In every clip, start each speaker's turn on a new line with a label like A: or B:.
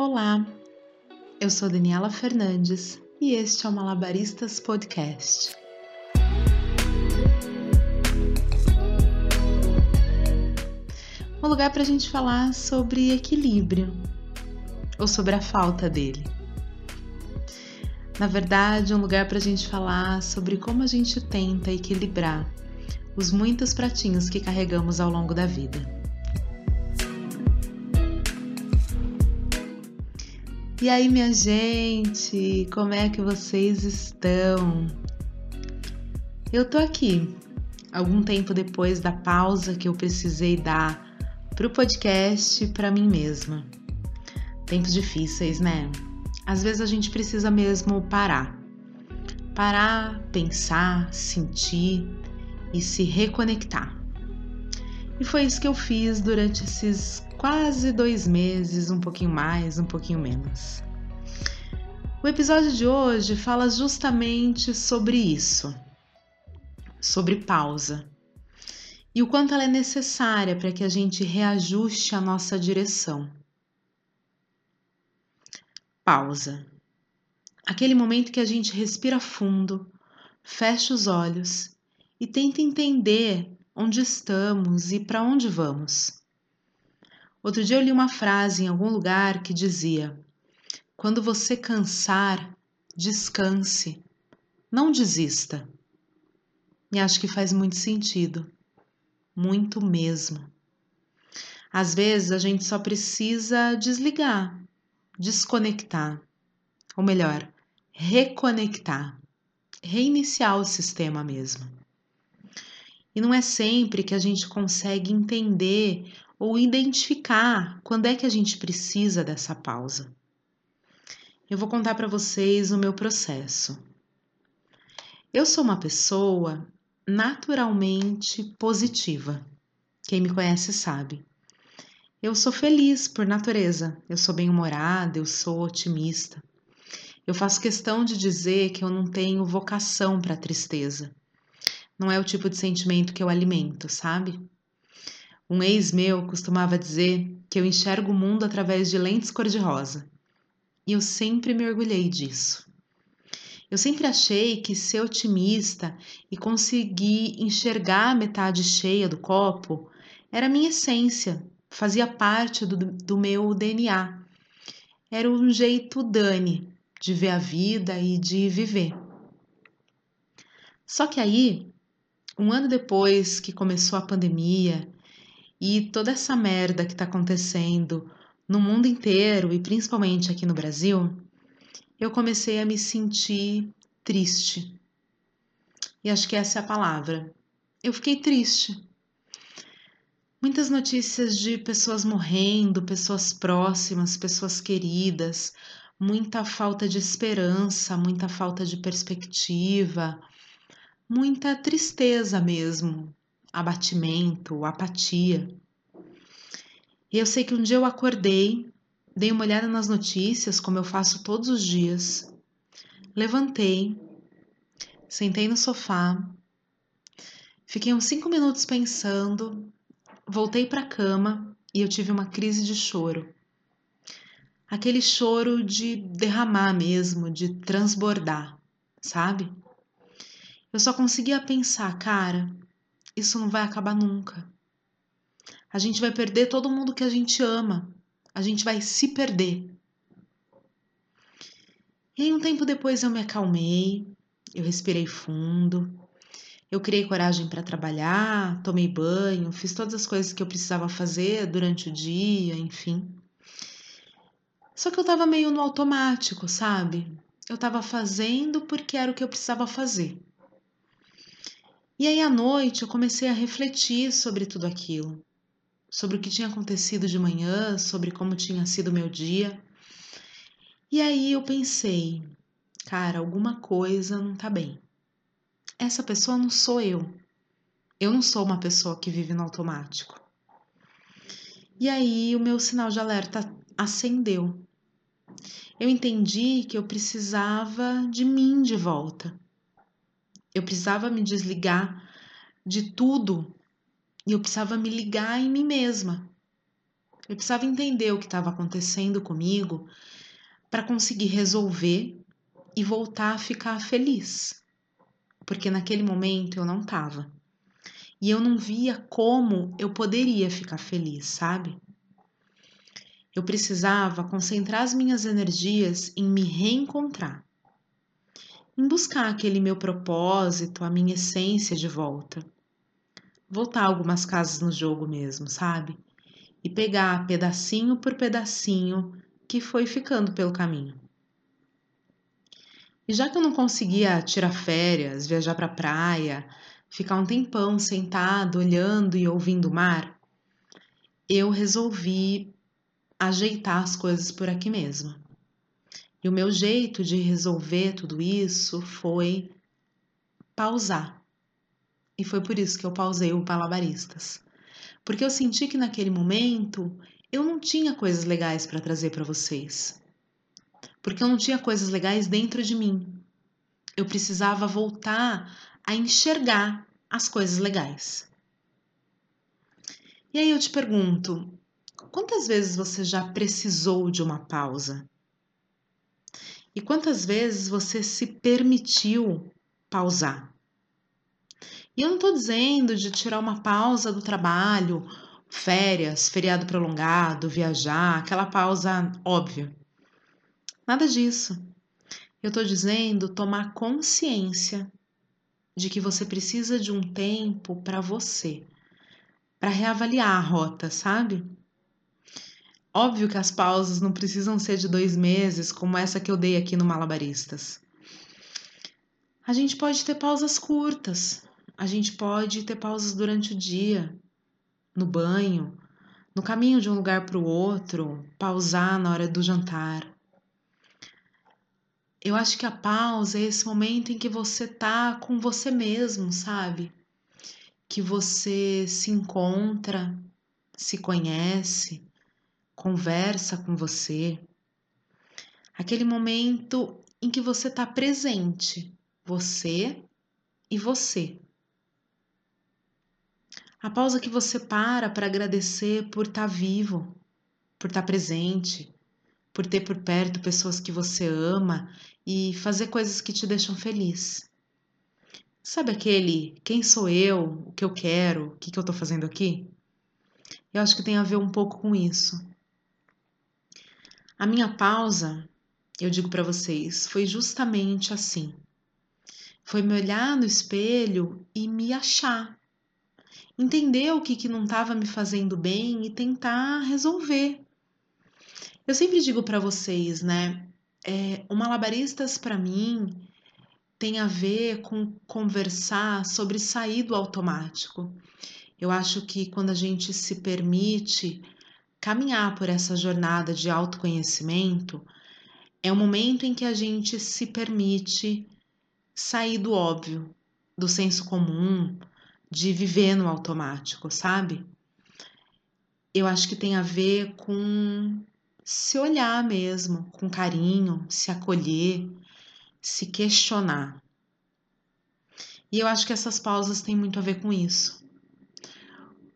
A: Olá, eu sou Daniela Fernandes e este é o Malabaristas Podcast. Um lugar para a gente falar sobre equilíbrio ou sobre a falta dele. Na verdade, um lugar para a gente falar sobre como a gente tenta equilibrar os muitos pratinhos que carregamos ao longo da vida. E aí, minha gente, como é que vocês estão? Eu tô aqui, algum tempo depois da pausa que eu precisei dar pro podcast para mim mesma. Tempos difíceis, né? Às vezes a gente precisa mesmo parar. Parar, pensar, sentir e se reconectar. E foi isso que eu fiz durante esses quase dois meses, um pouquinho mais, um pouquinho menos. O episódio de hoje fala justamente sobre isso, sobre pausa e o quanto ela é necessária para que a gente reajuste a nossa direção. Pausa. Aquele momento que a gente respira fundo, fecha os olhos e tenta entender onde estamos e para onde vamos. Outro dia eu li uma frase em algum lugar que dizia: Quando você cansar, descanse, não desista. E acho que faz muito sentido, muito mesmo. Às vezes a gente só precisa desligar, desconectar, ou melhor, reconectar, reiniciar o sistema mesmo. E não é sempre que a gente consegue entender ou identificar quando é que a gente precisa dessa pausa. Eu vou contar para vocês o meu processo. Eu sou uma pessoa naturalmente positiva. Quem me conhece sabe. Eu sou feliz por natureza, eu sou bem-humorada, eu sou otimista. Eu faço questão de dizer que eu não tenho vocação para tristeza. Não é o tipo de sentimento que eu alimento, sabe? Um ex meu costumava dizer que eu enxergo o mundo através de lentes cor-de-rosa. E eu sempre me orgulhei disso. Eu sempre achei que ser otimista e conseguir enxergar a metade cheia do copo era minha essência, fazia parte do, do meu DNA. Era um jeito Dani de ver a vida e de viver. Só que aí, um ano depois que começou a pandemia e toda essa merda que está acontecendo no mundo inteiro e principalmente aqui no Brasil, eu comecei a me sentir triste. E acho que essa é a palavra. Eu fiquei triste. Muitas notícias de pessoas morrendo, pessoas próximas, pessoas queridas, muita falta de esperança, muita falta de perspectiva, muita tristeza mesmo, abatimento, apatia. E eu sei que um dia eu acordei, dei uma olhada nas notícias, como eu faço todos os dias, levantei, sentei no sofá, fiquei uns cinco minutos pensando, voltei para a cama e eu tive uma crise de choro. Aquele choro de derramar mesmo, de transbordar, sabe? Eu só conseguia pensar, cara, isso não vai acabar nunca. A gente vai perder todo mundo que a gente ama. A gente vai se perder. E aí, um tempo depois, eu me acalmei, eu respirei fundo, eu criei coragem para trabalhar, tomei banho, fiz todas as coisas que eu precisava fazer durante o dia, enfim. Só que eu tava meio no automático, sabe? Eu tava fazendo porque era o que eu precisava fazer. E aí à noite eu comecei a refletir sobre tudo aquilo, sobre o que tinha acontecido de manhã, sobre como tinha sido meu dia. E aí eu pensei, cara, alguma coisa não tá bem. Essa pessoa não sou eu. Eu não sou uma pessoa que vive no automático. E aí o meu sinal de alerta acendeu. Eu entendi que eu precisava de mim de volta eu precisava me desligar de tudo e eu precisava me ligar em mim mesma. Eu precisava entender o que estava acontecendo comigo para conseguir resolver e voltar a ficar feliz. Porque naquele momento eu não estava. E eu não via como eu poderia ficar feliz, sabe? Eu precisava concentrar as minhas energias em me reencontrar, em buscar aquele meu propósito, a minha essência de volta. Voltar algumas casas no jogo mesmo, sabe? E pegar pedacinho por pedacinho que foi ficando pelo caminho. E já que eu não conseguia tirar férias, viajar para praia, ficar um tempão sentado olhando e ouvindo o mar, eu resolvi ajeitar as coisas por aqui mesmo. E o meu jeito de resolver tudo isso foi pausar. E foi por isso que eu pausei o Palabaristas. Porque eu senti que naquele momento eu não tinha coisas legais para trazer para vocês. Porque eu não tinha coisas legais dentro de mim. Eu precisava voltar a enxergar as coisas legais. E aí eu te pergunto, quantas vezes você já precisou de uma pausa? E quantas vezes você se permitiu pausar? E eu não estou dizendo de tirar uma pausa do trabalho, férias, feriado prolongado, viajar, aquela pausa óbvia. Nada disso. Eu estou dizendo tomar consciência de que você precisa de um tempo para você, para reavaliar a rota, sabe? Óbvio que as pausas não precisam ser de dois meses, como essa que eu dei aqui no Malabaristas. A gente pode ter pausas curtas, a gente pode ter pausas durante o dia, no banho, no caminho de um lugar para o outro, pausar na hora do jantar. Eu acho que a pausa é esse momento em que você tá com você mesmo, sabe? Que você se encontra, se conhece, conversa com você. Aquele momento em que você está presente, você e você. A pausa que você para para agradecer por estar tá vivo, por estar tá presente, por ter por perto pessoas que você ama e fazer coisas que te deixam feliz. Sabe aquele quem sou eu, o que eu quero, o que, que eu estou fazendo aqui? Eu acho que tem a ver um pouco com isso. A minha pausa, eu digo para vocês, foi justamente assim. Foi me olhar no espelho e me achar. Entender o que, que não estava me fazendo bem e tentar resolver. Eu sempre digo para vocês, né? É, o Malabaristas, para mim, tem a ver com conversar sobre sair do automático. Eu acho que quando a gente se permite caminhar por essa jornada de autoconhecimento é o momento em que a gente se permite sair do óbvio, do senso comum, de viver no automático, sabe? Eu acho que tem a ver com se olhar mesmo, com carinho, se acolher, se questionar. E eu acho que essas pausas têm muito a ver com isso,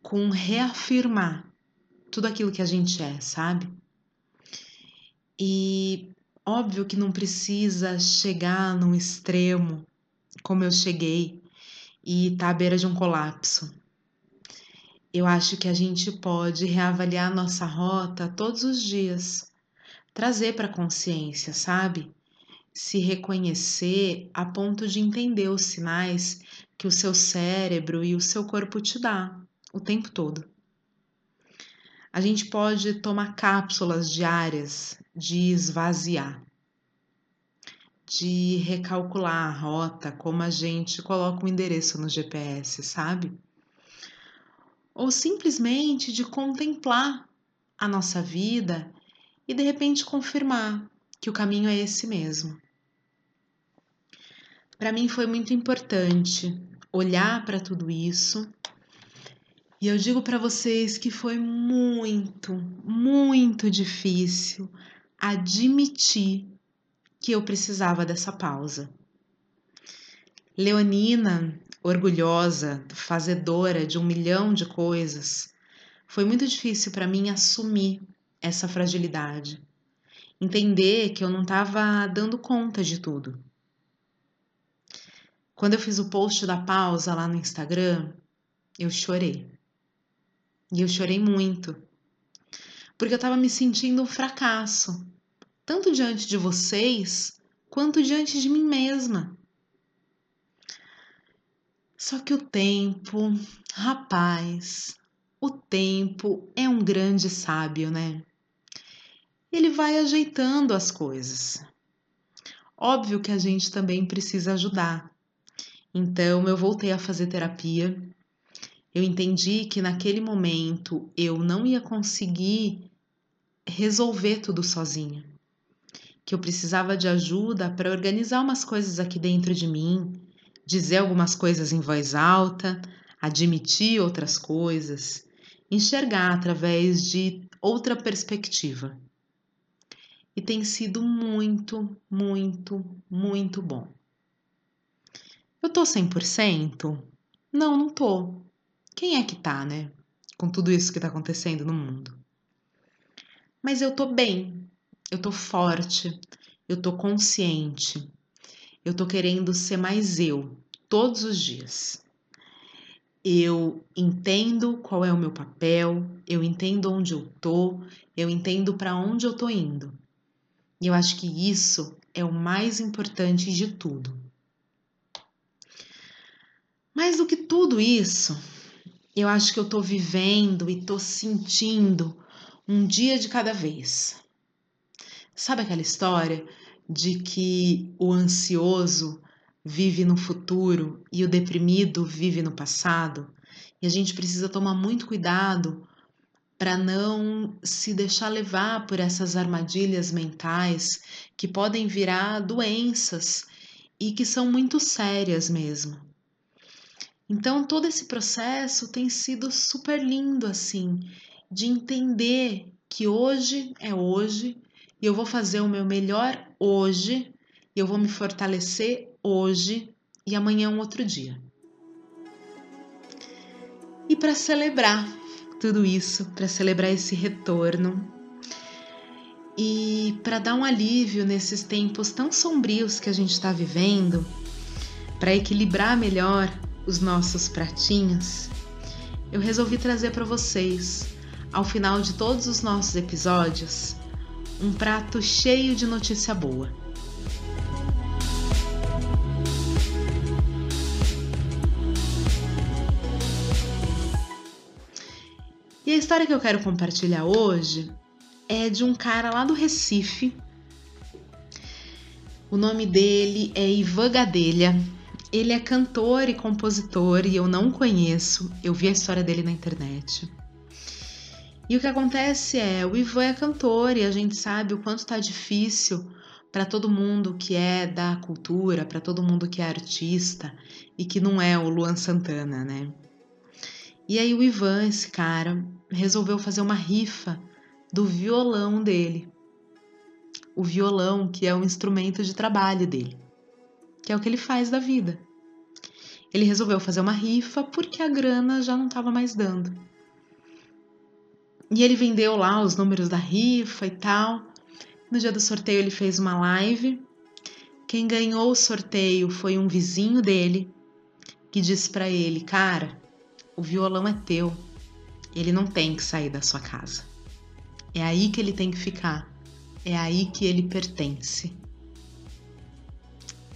A: com reafirmar tudo aquilo que a gente é, sabe? E óbvio que não precisa chegar num extremo como eu cheguei e tá à beira de um colapso. Eu acho que a gente pode reavaliar nossa rota todos os dias, trazer para consciência, sabe? Se reconhecer a ponto de entender os sinais que o seu cérebro e o seu corpo te dá o tempo todo. A gente pode tomar cápsulas diárias de esvaziar, de recalcular a rota, como a gente coloca o um endereço no GPS, sabe? Ou simplesmente de contemplar a nossa vida e de repente confirmar que o caminho é esse mesmo. Para mim foi muito importante olhar para tudo isso e eu digo para vocês que foi muito, muito difícil admitir que eu precisava dessa pausa. Leonina, orgulhosa, fazedora de um milhão de coisas, foi muito difícil para mim assumir essa fragilidade, entender que eu não estava dando conta de tudo. Quando eu fiz o post da pausa lá no Instagram, eu chorei. E eu chorei muito. Porque eu estava me sentindo um fracasso, tanto diante de vocês, quanto diante de mim mesma. Só que o tempo, rapaz, o tempo é um grande sábio, né? Ele vai ajeitando as coisas. Óbvio que a gente também precisa ajudar. Então eu voltei a fazer terapia. Eu entendi que naquele momento eu não ia conseguir resolver tudo sozinha. Que eu precisava de ajuda para organizar umas coisas aqui dentro de mim, dizer algumas coisas em voz alta, admitir outras coisas, enxergar através de outra perspectiva. E tem sido muito, muito, muito bom. Eu tô 100%? Não, não tô. Quem é que tá, né? Com tudo isso que tá acontecendo no mundo. Mas eu tô bem, eu tô forte, eu tô consciente, eu tô querendo ser mais eu todos os dias. Eu entendo qual é o meu papel, eu entendo onde eu tô, eu entendo para onde eu tô indo. E eu acho que isso é o mais importante de tudo. Mais do que tudo isso, eu acho que eu tô vivendo e tô sentindo um dia de cada vez. Sabe aquela história de que o ansioso vive no futuro e o deprimido vive no passado? E a gente precisa tomar muito cuidado para não se deixar levar por essas armadilhas mentais que podem virar doenças e que são muito sérias mesmo. Então, todo esse processo tem sido super lindo, assim, de entender que hoje é hoje e eu vou fazer o meu melhor hoje e eu vou me fortalecer hoje e amanhã é um outro dia. E para celebrar tudo isso, para celebrar esse retorno e para dar um alívio nesses tempos tão sombrios que a gente está vivendo, para equilibrar melhor os nossos pratinhos, eu resolvi trazer para vocês, ao final de todos os nossos episódios, um prato cheio de notícia boa. E a história que eu quero compartilhar hoje é de um cara lá do Recife. O nome dele é Ivan Gadelha ele é cantor e compositor e eu não conheço, eu vi a história dele na internet. E o que acontece é, o Ivan é cantor e a gente sabe o quanto tá difícil para todo mundo que é da cultura, para todo mundo que é artista e que não é o Luan Santana, né? E aí o Ivan, esse cara, resolveu fazer uma rifa do violão dele. O violão, que é o instrumento de trabalho dele que é o que ele faz da vida. Ele resolveu fazer uma rifa porque a grana já não estava mais dando. E ele vendeu lá os números da rifa e tal. No dia do sorteio ele fez uma live. Quem ganhou o sorteio foi um vizinho dele que disse para ele: "Cara, o violão é teu. Ele não tem que sair da sua casa. É aí que ele tem que ficar. É aí que ele pertence."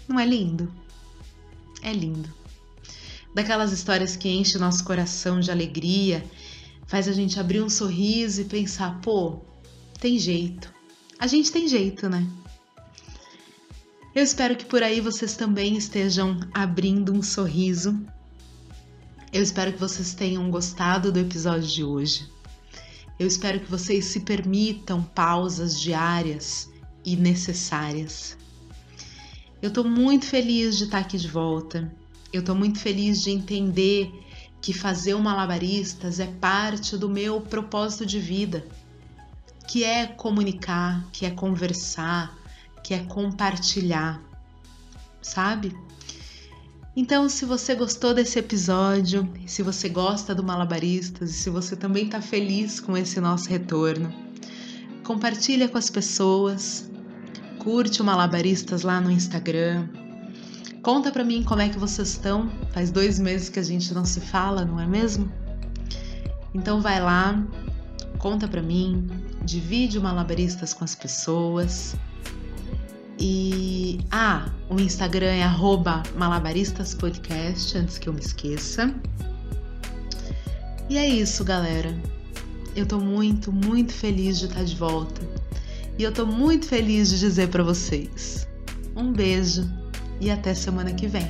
A: Não é lindo? É lindo. Daquelas histórias que enchem nosso coração de alegria, faz a gente abrir um sorriso e pensar, pô, tem jeito. A gente tem jeito, né? Eu espero que por aí vocês também estejam abrindo um sorriso. Eu espero que vocês tenham gostado do episódio de hoje. Eu espero que vocês se permitam pausas diárias e necessárias. Eu estou muito feliz de estar aqui de volta. Eu estou muito feliz de entender que fazer o Malabaristas é parte do meu propósito de vida, que é comunicar, que é conversar, que é compartilhar, sabe? Então, se você gostou desse episódio, se você gosta do Malabaristas e se você também está feliz com esse nosso retorno, compartilha com as pessoas, curte o Malabaristas lá no Instagram, conta para mim como é que vocês estão. Faz dois meses que a gente não se fala, não é mesmo? Então vai lá, conta para mim, divide o Malabaristas com as pessoas. E ah, o Instagram é @malabaristaspodcast, antes que eu me esqueça. E é isso, galera. Eu tô muito, muito feliz de estar de volta. E eu tô muito feliz de dizer para vocês: um beijo e até semana que vem.